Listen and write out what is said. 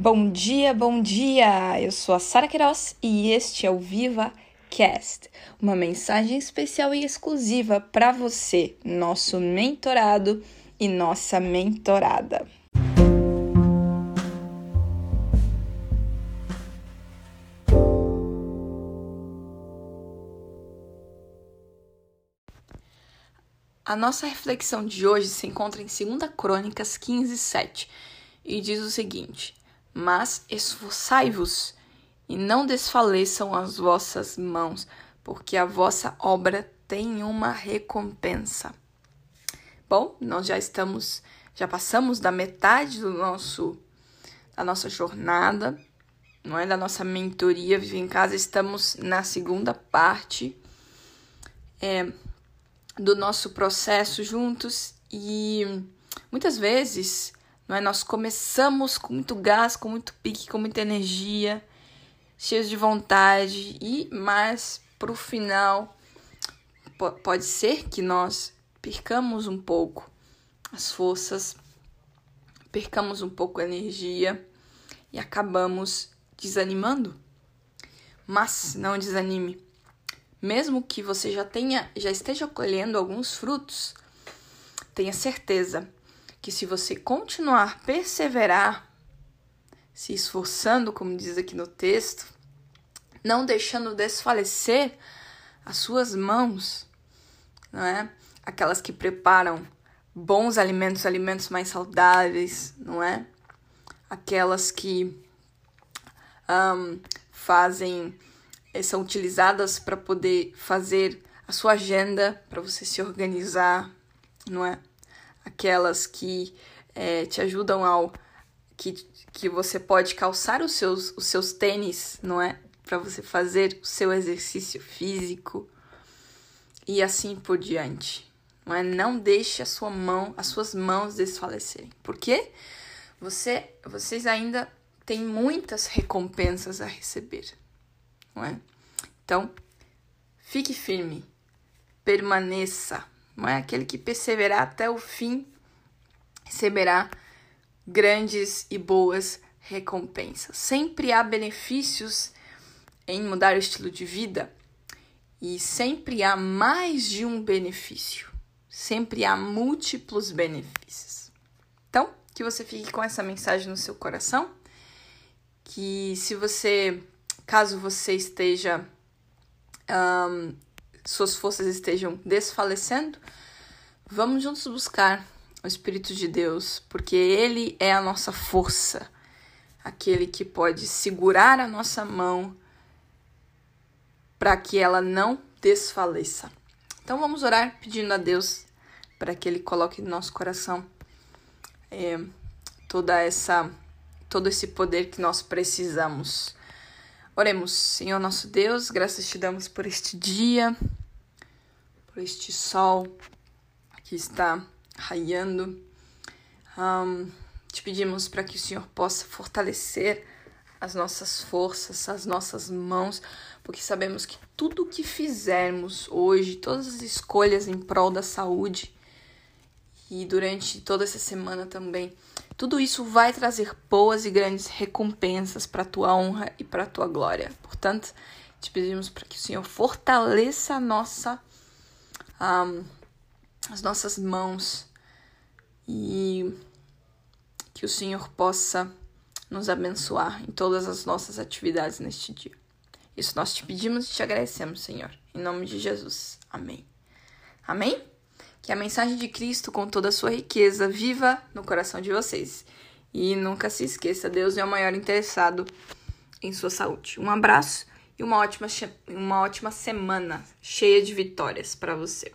Bom dia, bom dia! Eu sou a Sara Queiroz e este é o Viva Cast, uma mensagem especial e exclusiva para você, nosso mentorado e nossa mentorada. A nossa reflexão de hoje se encontra em 2 Crônicas 15, 7 e diz o seguinte: Mas esforçai-vos e não desfaleçam as vossas mãos, porque a vossa obra tem uma recompensa. Bom, nós já estamos, já passamos da metade do nosso da nossa jornada, não é da nossa mentoria Vive em Casa, estamos na segunda parte. É, do nosso processo juntos e muitas vezes não é, nós começamos com muito gás, com muito pique, com muita energia, cheios de vontade e mais para o final pode ser que nós percamos um pouco as forças, percamos um pouco a energia e acabamos desanimando. Mas não desanime mesmo que você já tenha, já esteja colhendo alguns frutos, tenha certeza que se você continuar perseverar, se esforçando, como diz aqui no texto, não deixando desfalecer as suas mãos, não é? Aquelas que preparam bons alimentos, alimentos mais saudáveis, não é? Aquelas que um, fazem eh, são utilizadas para poder fazer a sua agenda, para você se organizar, não é? Aquelas que é, te ajudam ao que, que você pode calçar os seus, os seus tênis, não é? Para você fazer o seu exercício físico e assim por diante. Não é? Não deixe a sua mão, as suas mãos desfalecerem. Por quê? Você, vocês ainda têm muitas recompensas a receber não é? Então, fique firme, permaneça, não é? Aquele que perseverar até o fim receberá grandes e boas recompensas. Sempre há benefícios em mudar o estilo de vida e sempre há mais de um benefício. Sempre há múltiplos benefícios. Então, que você fique com essa mensagem no seu coração, que se você caso você esteja. Um, suas forças estejam desfalecendo, vamos juntos buscar o Espírito de Deus, porque Ele é a nossa força, aquele que pode segurar a nossa mão para que ela não desfaleça. Então vamos orar pedindo a Deus para que Ele coloque no nosso coração é, toda essa todo esse poder que nós precisamos Oremos, Senhor nosso Deus, graças te damos por este dia, por este sol que está raiando. Um, te pedimos para que o Senhor possa fortalecer as nossas forças, as nossas mãos, porque sabemos que tudo o que fizermos hoje, todas as escolhas em prol da saúde e durante toda essa semana também, tudo isso vai trazer boas e grandes recompensas para a tua honra e para a tua glória. Portanto, te pedimos para que o Senhor fortaleça a nossa, um, as nossas mãos e que o Senhor possa nos abençoar em todas as nossas atividades neste dia. Isso nós te pedimos e te agradecemos, Senhor. Em nome de Jesus. Amém. Amém? Que a mensagem de Cristo, com toda a sua riqueza, viva no coração de vocês. E nunca se esqueça, Deus é o maior interessado em sua saúde. Um abraço e uma ótima, uma ótima semana cheia de vitórias para você.